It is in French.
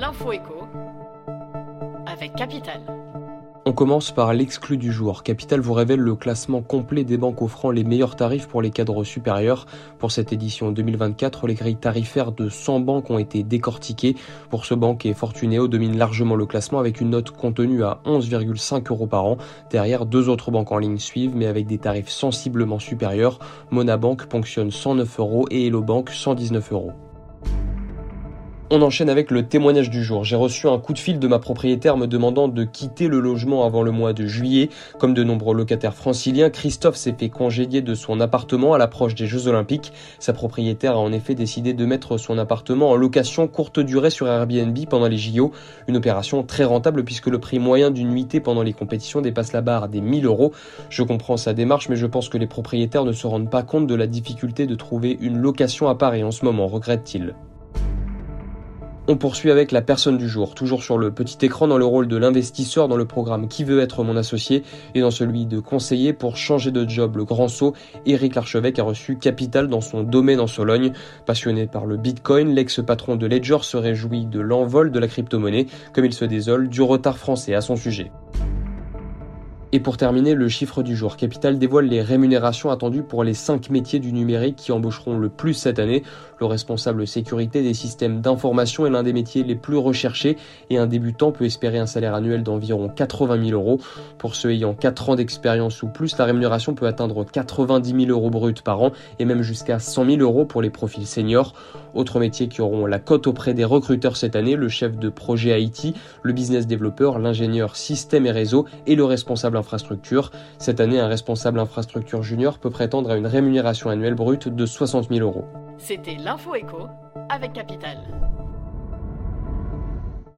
L'info écho avec Capital. On commence par l'exclu du jour. Capital vous révèle le classement complet des banques offrant les meilleurs tarifs pour les cadres supérieurs. Pour cette édition 2024, les grilles tarifaires de 100 banques ont été décortiquées. Pour ce banque et Fortunéo domine largement le classement avec une note contenue à 11,5 euros par an. Derrière, deux autres banques en ligne suivent, mais avec des tarifs sensiblement supérieurs. Monabank ponctionne 109 euros et Hello Bank 119 euros. On enchaîne avec le témoignage du jour. J'ai reçu un coup de fil de ma propriétaire me demandant de quitter le logement avant le mois de juillet. Comme de nombreux locataires franciliens, Christophe s'est fait congédier de son appartement à l'approche des Jeux Olympiques. Sa propriétaire a en effet décidé de mettre son appartement en location courte durée sur Airbnb pendant les JO. Une opération très rentable puisque le prix moyen d'une nuitée pendant les compétitions dépasse la barre des 1000 euros. Je comprends sa démarche, mais je pense que les propriétaires ne se rendent pas compte de la difficulté de trouver une location à Paris en ce moment, regrette-t-il. On poursuit avec la personne du jour, toujours sur le petit écran dans le rôle de l'investisseur dans le programme Qui veut être mon associé et dans celui de conseiller pour changer de job le grand saut. Éric Larchevêque a reçu capital dans son domaine en Sologne. Passionné par le Bitcoin, l'ex-patron de Ledger se réjouit de l'envol de la crypto-monnaie, comme il se désole du retard français à son sujet. Et pour terminer, le chiffre du jour. Capital dévoile les rémunérations attendues pour les 5 métiers du numérique qui embaucheront le plus cette année. Le responsable sécurité des systèmes d'information est l'un des métiers les plus recherchés et un débutant peut espérer un salaire annuel d'environ 80 000 euros. Pour ceux ayant 4 ans d'expérience ou plus, la rémunération peut atteindre 90 000 euros bruts par an et même jusqu'à 100 000 euros pour les profils seniors. Autres métiers qui auront la cote auprès des recruteurs cette année, le chef de projet IT, le business développeur, l'ingénieur système et réseau et le responsable Cette année, un responsable infrastructure junior peut prétendre à une rémunération annuelle brute de 60 000 euros. C'était l'info écho avec Capital.